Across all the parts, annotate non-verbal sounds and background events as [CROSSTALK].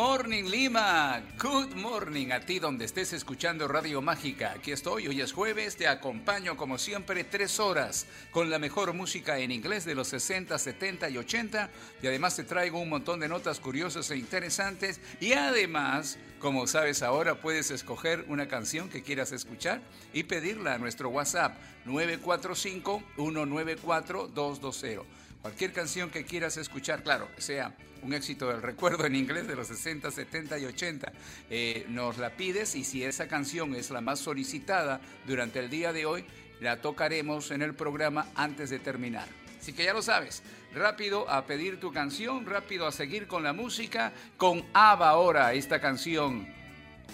Morning Lima, good morning a ti donde estés escuchando Radio Mágica. Aquí estoy, hoy es jueves, te acompaño como siempre tres horas con la mejor música en inglés de los 60, 70 y 80 y además te traigo un montón de notas curiosas e interesantes. Y además, como sabes ahora, puedes escoger una canción que quieras escuchar y pedirla a nuestro WhatsApp 945-194-220. Cualquier canción que quieras escuchar, claro, que sea un éxito del recuerdo en inglés de los 60, 70 y 80. Eh, nos la pides y si esa canción es la más solicitada durante el día de hoy, la tocaremos en el programa antes de terminar. Así que ya lo sabes, rápido a pedir tu canción, rápido a seguir con la música, con ABBA ahora, esta canción.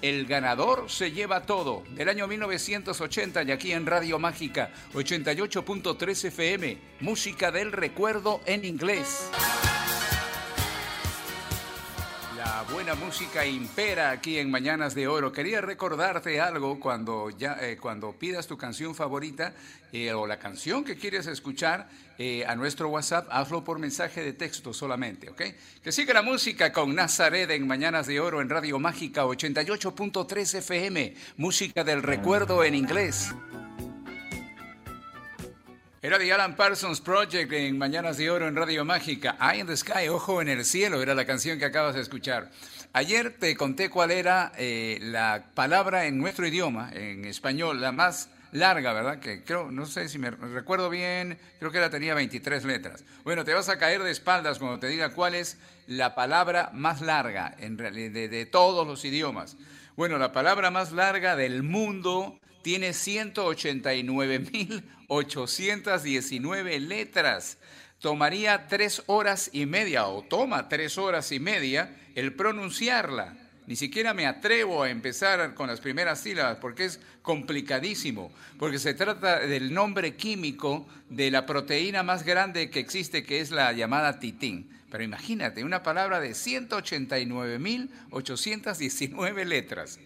El ganador se lleva todo, del año 1980 y aquí en Radio Mágica 88.3 FM, música del recuerdo en inglés. Buena música impera aquí en Mañanas de Oro. Quería recordarte algo cuando, ya, eh, cuando pidas tu canción favorita eh, o la canción que quieres escuchar eh, a nuestro WhatsApp, hazlo por mensaje de texto solamente, ¿ok? Que siga la música con Nazaret en Mañanas de Oro en Radio Mágica 88.3 FM, música del recuerdo en inglés. Era The Alan Parsons Project en Mañanas de Oro en Radio Mágica. Eye in the Sky, Ojo en el Cielo, era la canción que acabas de escuchar. Ayer te conté cuál era eh, la palabra en nuestro idioma, en español, la más larga, ¿verdad? Que creo, no sé si me recuerdo bien, creo que la tenía 23 letras. Bueno, te vas a caer de espaldas cuando te diga cuál es la palabra más larga de todos los idiomas. Bueno, la palabra más larga del mundo tiene 189.819 letras. Tomaría tres horas y media, o toma tres horas y media, el pronunciarla. Ni siquiera me atrevo a empezar con las primeras sílabas porque es complicadísimo, porque se trata del nombre químico de la proteína más grande que existe, que es la llamada titín. Pero imagínate, una palabra de 189.819 letras.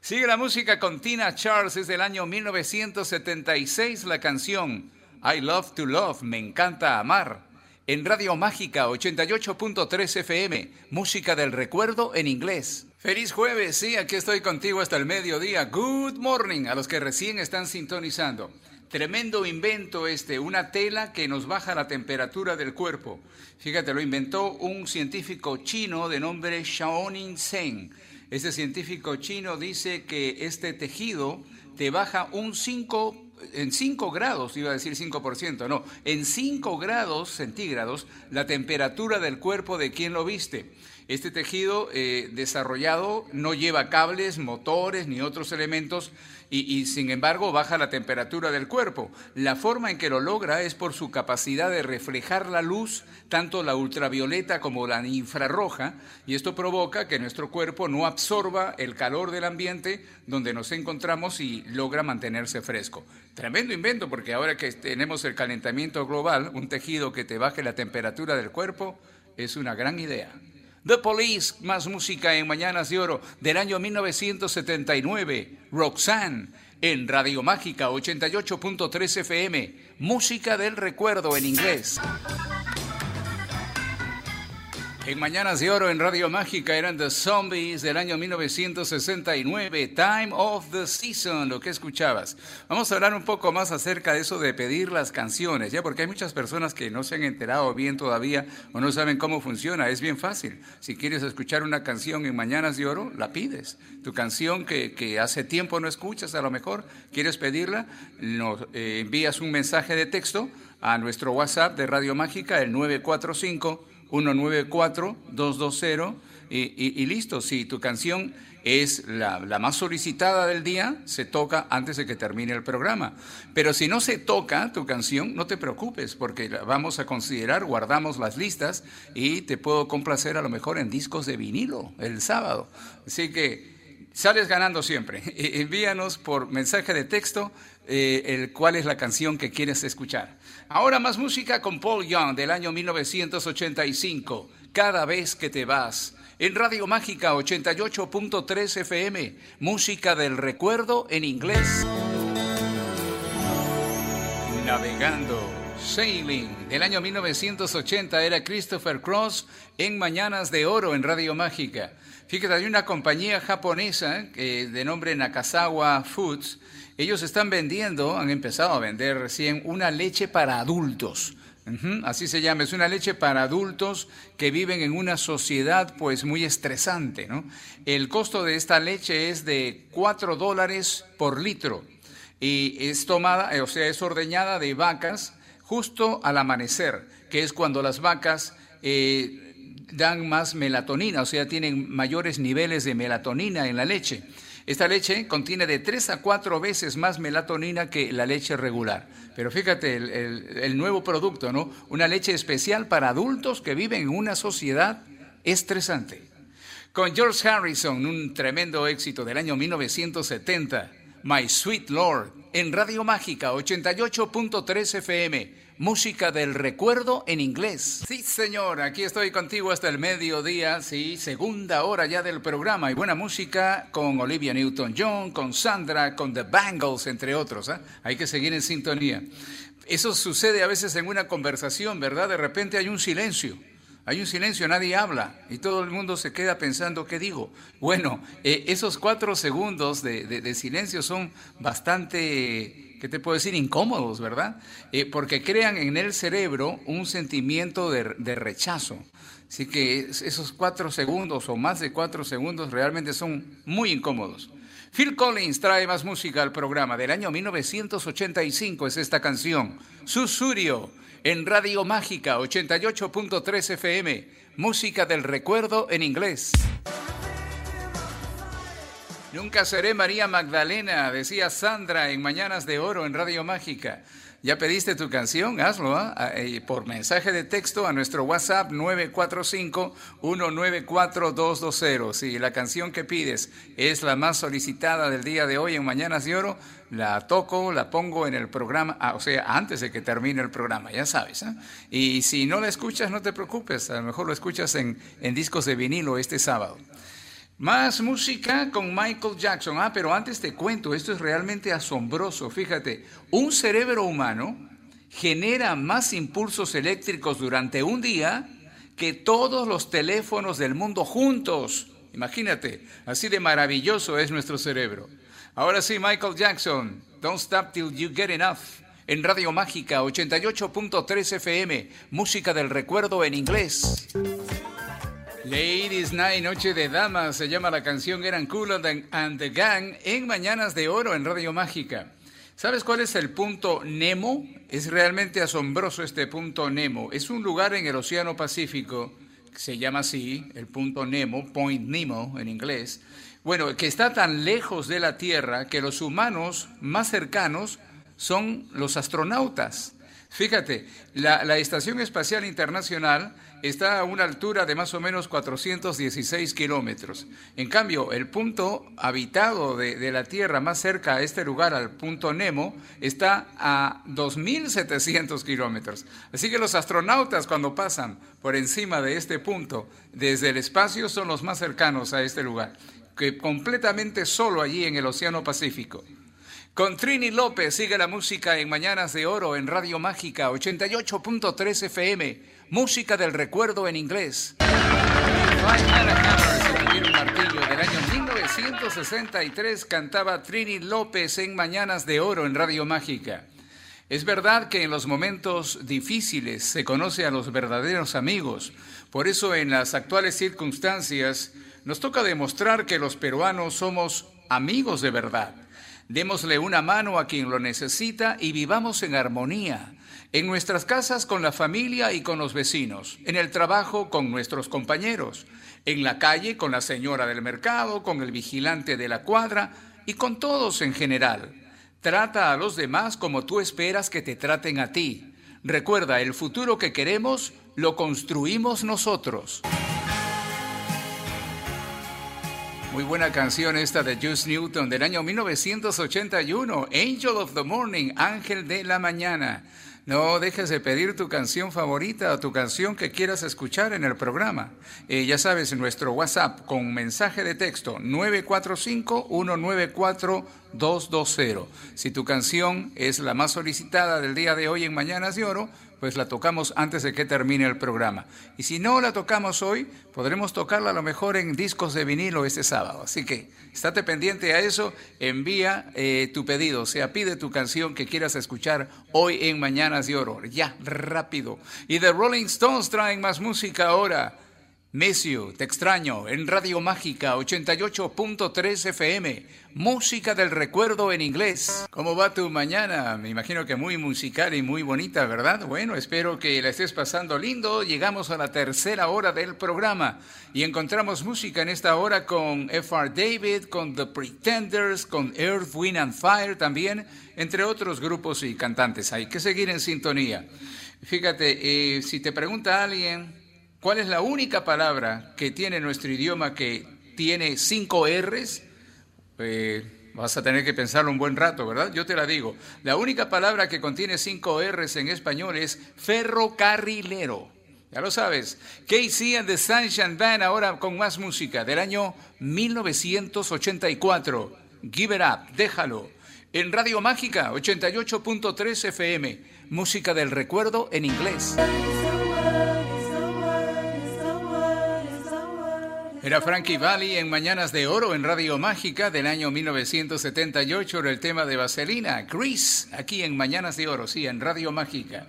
Sigue la música con Tina Charles, es del año 1976 la canción I Love to Love, me encanta amar. En Radio Mágica 88.3 FM, música del recuerdo en inglés. Feliz jueves, sí, aquí estoy contigo hasta el mediodía. Good morning a los que recién están sintonizando. Tremendo invento este, una tela que nos baja la temperatura del cuerpo. Fíjate, lo inventó un científico chino de nombre Xiaoning Zheng. Este científico chino dice que este tejido te baja un 5 en 5 grados, iba a decir 5%, no, en 5 grados centígrados la temperatura del cuerpo de quien lo viste. Este tejido eh, desarrollado no lleva cables, motores ni otros elementos y, y, sin embargo baja la temperatura del cuerpo. La forma en que lo logra es por su capacidad de reflejar la luz, tanto la ultravioleta como la infrarroja, y esto provoca que nuestro cuerpo no absorba el calor del ambiente donde nos encontramos y logra mantenerse fresco. Tremendo invento porque ahora que tenemos el calentamiento global, un tejido que te baje la temperatura del cuerpo es una gran idea. The Police, más música en Mañanas de Oro del año 1979. Roxanne en Radio Mágica 88.3 FM. Música del recuerdo en inglés. En Mañanas de Oro en Radio Mágica eran The Zombies del año 1969, Time of the Season, lo que escuchabas. Vamos a hablar un poco más acerca de eso de pedir las canciones, ya porque hay muchas personas que no se han enterado bien todavía o no saben cómo funciona. Es bien fácil. Si quieres escuchar una canción en Mañanas de Oro, la pides. Tu canción que, hace tiempo no escuchas, a lo mejor quieres pedirla, nos eh, envías un mensaje de texto a nuestro WhatsApp de Radio Mágica, el 945 194-220 y, y, listo. Si tu canción es la, la, más solicitada del día, se toca antes de que termine el programa. Pero si no se toca tu canción, no te preocupes, porque la vamos a considerar, guardamos las listas y te puedo complacer a lo mejor en discos de vinilo el sábado. Así que sales ganando siempre. [LAUGHS] Envíanos por mensaje de texto eh, el cuál es la canción que quieres escuchar. Ahora más música con Paul Young del año 1985, Cada vez que te vas. En Radio Mágica 88.3 FM, música del recuerdo en inglés. Navegando, Sailing, del año 1980 era Christopher Cross en Mañanas de Oro en Radio Mágica. Fíjate, hay una compañía japonesa eh, de nombre Nakazawa Foods. Ellos están vendiendo, han empezado a vender recién una leche para adultos así se llama, es una leche para adultos que viven en una sociedad pues muy estresante. ¿no? El costo de esta leche es de 4 dólares por litro y es tomada, eh, o sea, es ordeñada de vacas justo al amanecer, que es cuando las vacas eh, dan más melatonina, o sea, tienen mayores niveles de melatonina en la leche. Esta leche contiene de 3 a 4 veces más melatonina que la leche regular. Pero fíjate, el, nuevo producto, ¿no? Una leche especial para adultos que viven en una sociedad estresante. Con George Harrison, un tremendo éxito del año 1970, My Sweet Lord, en Radio Mágica 88.3 FM música del recuerdo en inglés. Sí, señor, aquí estoy contigo hasta el mediodía, sí, segunda hora ya del programa y buena música con Olivia Newton-John, con Sandra, con The Bangles, entre otros. ¿eh? Hay que seguir en sintonía. Eso sucede a veces en una conversación, ¿verdad? De repente hay un silencio. Hay un silencio, nadie habla y todo el mundo se queda pensando qué digo. Bueno, eh, esos cuatro segundos de silencio son bastante ¿qué te puedo decir? Incómodos, ¿verdad? Eh, porque crean en el cerebro un sentimiento de, rechazo. Así que esos cuatro segundos o más de cuatro segundos realmente son muy incómodos. Phil Collins trae más música al programa. Del año 1985 es esta canción, Susurio, en Radio Mágica 88.3 FM, música del recuerdo en inglés. Nunca seré María Magdalena, decía Sandra en Mañanas de Oro en Radio Mágica. ¿Ya pediste tu canción? Hazlo ¿ah? Ah, eh, por mensaje de texto a nuestro WhatsApp 945-194-220. Si la canción que pides es la más solicitada del día de hoy en Mañanas de Oro, la toco, la pongo en el programa, ah, o sea, antes de que termine el programa, ya sabes. Y si no la escuchas, no te preocupes, a lo mejor lo escuchas en, en discos de vinilo este sábado. Más música con Michael Jackson. Ah, pero antes te cuento, esto es realmente asombroso. Fíjate, un cerebro humano genera más impulsos eléctricos durante un día que todos los teléfonos del mundo juntos. Imagínate, así de maravilloso es nuestro cerebro. Ahora sí, Michael Jackson, Don't Stop Till You Get Enough. En Radio Mágica 88.3 FM, música del recuerdo en inglés. Ladies Night, Noche de Damas, se llama la canción Eran Cool and the Gang en Mañanas de Oro en Radio Mágica. ¿Sabes cuál es el punto Nemo? Es realmente asombroso este punto Nemo. Es un lugar en el Océano Pacífico, se llama así, el punto Nemo, Point Nemo en inglés. Bueno, que está tan lejos de la Tierra que los humanos más cercanos son los astronautas. Fíjate, la, la Estación Espacial Internacional está a una altura de más o menos 416 kilómetros. En cambio, el punto habitado de, la Tierra más cerca a este lugar, al punto Nemo, está a 2.700 kilómetros. Así que los astronautas cuando pasan por encima de este punto desde el espacio son los más cercanos a este lugar, que completamente solo allí en el Océano Pacífico. Con Trini López sigue la música en Mañanas de Oro en Radio Mágica 88.3 FM música del recuerdo en inglés. del año 1963 cantaba Trini López en Mañanas de Oro en Radio Mágica. Es verdad que en los momentos difíciles se conoce a los verdaderos amigos, por eso en las actuales circunstancias nos toca demostrar que los peruanos somos amigos de verdad. Démosle una mano a quien lo necesita y vivamos en armonía. En nuestras casas con la familia y con los vecinos, en el trabajo con nuestros compañeros, en la calle con la señora del mercado, con el vigilante de la cuadra y con todos en general. Trata a los demás como tú esperas que te traten a ti. Recuerda, el futuro que queremos lo construimos nosotros. Muy buena canción esta de Juice Newton del año 1981, Angel of the Morning, Ángel de la Mañana. No dejes de pedir tu canción favorita o tu canción que quieras escuchar en el programa. Eh, ya sabes, nuestro WhatsApp con mensaje de texto 945-194-220. Si tu canción es la más solicitada del día de hoy en Mañanas de Oro, pues la tocamos antes de que termine el programa. Y si no la tocamos hoy, podremos tocarla a lo mejor en discos de vinilo este sábado. Así que estate pendiente a eso, envía eh, tu pedido, o sea, pide tu canción que quieras escuchar hoy en Mañanas de Oro. Ya, rápido. Y The Rolling Stones traen más música ahora. Miss te extraño, en Radio Mágica 88.3 FM, música del recuerdo en inglés. ¿Cómo va tu mañana? Me imagino que muy musical y muy bonita, ¿verdad? Bueno, espero que la estés pasando lindo. Llegamos a la tercera hora del programa y encontramos música en esta hora con F.R. David, con The Pretenders, con Earth, Wind and Fire también, entre otros grupos y cantantes. Hay que seguir en sintonía. Fíjate, eh, si te pregunta alguien ¿Cuál es la única palabra que tiene nuestro idioma que tiene cinco R's? Eh, vas a tener que pensarlo un buen rato, ¿verdad? Yo te la digo. La única palabra que contiene cinco R's en español es ferrocarrilero. Ya lo sabes. Casey and the Sunshine Band ahora con más música del año 1984. Give it up, déjalo. En Radio Mágica 88.3 FM. Música del recuerdo en inglés. Era Frankie Valli en Mañanas de Oro en Radio Mágica del año 1978 el tema de Vaselina, Chris, aquí en Mañanas de Oro, sí, en Radio Mágica.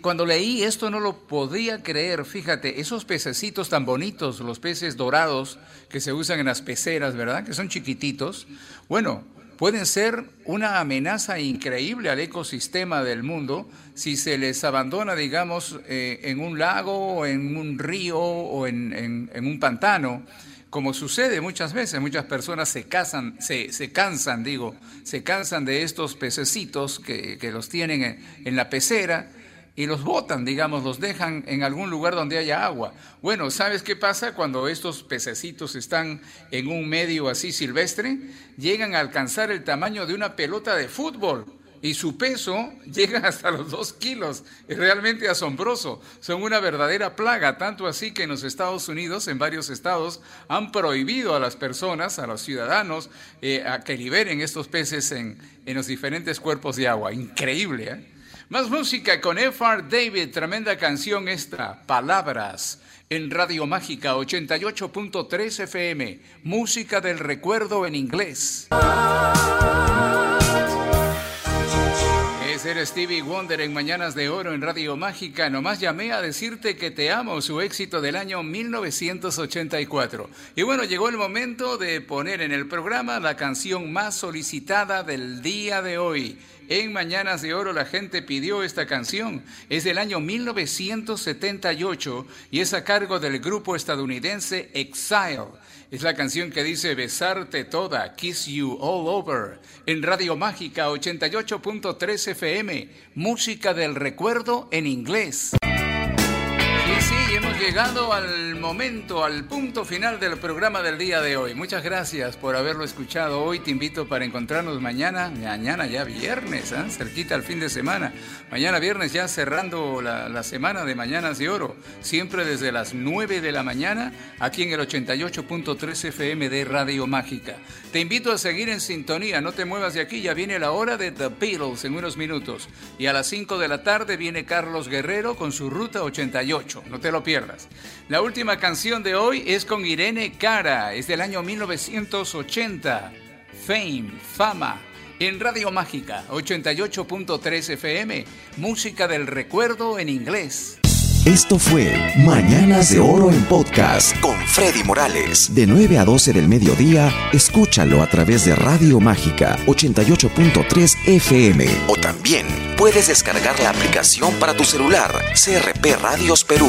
Cuando leí esto no lo podía creer, fíjate, esos pececitos tan bonitos, los peces dorados que se usan en las peceras, ¿verdad? Que son chiquititos. Bueno, pueden ser una amenaza increíble al ecosistema del mundo si se les abandona, digamos, eh, en un lago, o en un río o en, un pantano, como sucede muchas veces. Muchas personas se, casan, se, cansan, digo, se cansan de estos pececitos que, que los tienen en la pecera y los botan, digamos, los dejan en algún lugar donde haya agua. Bueno, ¿sabes qué pasa cuando estos pececitos están en un medio así silvestre? Llegan a alcanzar el tamaño de una pelota de fútbol y su peso [LAUGHS] llega hasta los dos kilos. Es realmente asombroso. Son una verdadera plaga, tanto así que en los Estados Unidos, en varios estados, han prohibido a las personas, a los ciudadanos, eh, a que liberen estos peces en, en los diferentes cuerpos de agua. Increíble, ¿eh? Más música con F.R. David, tremenda canción esta, Palabras, en Radio Mágica 88.3 FM, música del recuerdo en inglés. Es el Stevie Wonder en Mañanas de Oro en Radio Mágica. Nomás llamé a decirte que te amo, su éxito del año 1984. Y bueno, llegó el momento de poner en el programa la canción más solicitada del día de hoy. En Mañanas de Oro la gente pidió esta canción. Es del año 1978 y es a cargo del grupo estadounidense Exile. Es la canción que dice Besarte toda, Kiss You All Over, en Radio Mágica 88.3 FM, música del recuerdo en inglés. Hemos llegado al momento, al punto final del programa del día de hoy. Muchas gracias por haberlo escuchado hoy. Te invito para encontrarnos mañana, mañana ya viernes, ¿eh? cerquita al fin de semana. Mañana viernes ya cerrando la, la, semana de Mañanas de Oro, siempre desde las 9 de la mañana, aquí en el 88.3 FM de Radio Mágica. Te invito a seguir en sintonía, no te muevas de aquí, ya viene la hora de The Beatles en unos minutos. Y a las 5 de la tarde viene Carlos Guerrero con su Ruta 88. No te lo pierdas. La última canción de hoy es con Irene Cara, es del año 1980. Fame, fama, en Radio Mágica 88.3 FM, música del recuerdo en inglés. Esto fue Mañanas de Oro en Podcast con Freddy Morales. De 9 a 12 del mediodía, escúchalo a través de Radio Mágica 88.3 FM. O también puedes descargar la aplicación para tu celular CRP Radios Perú.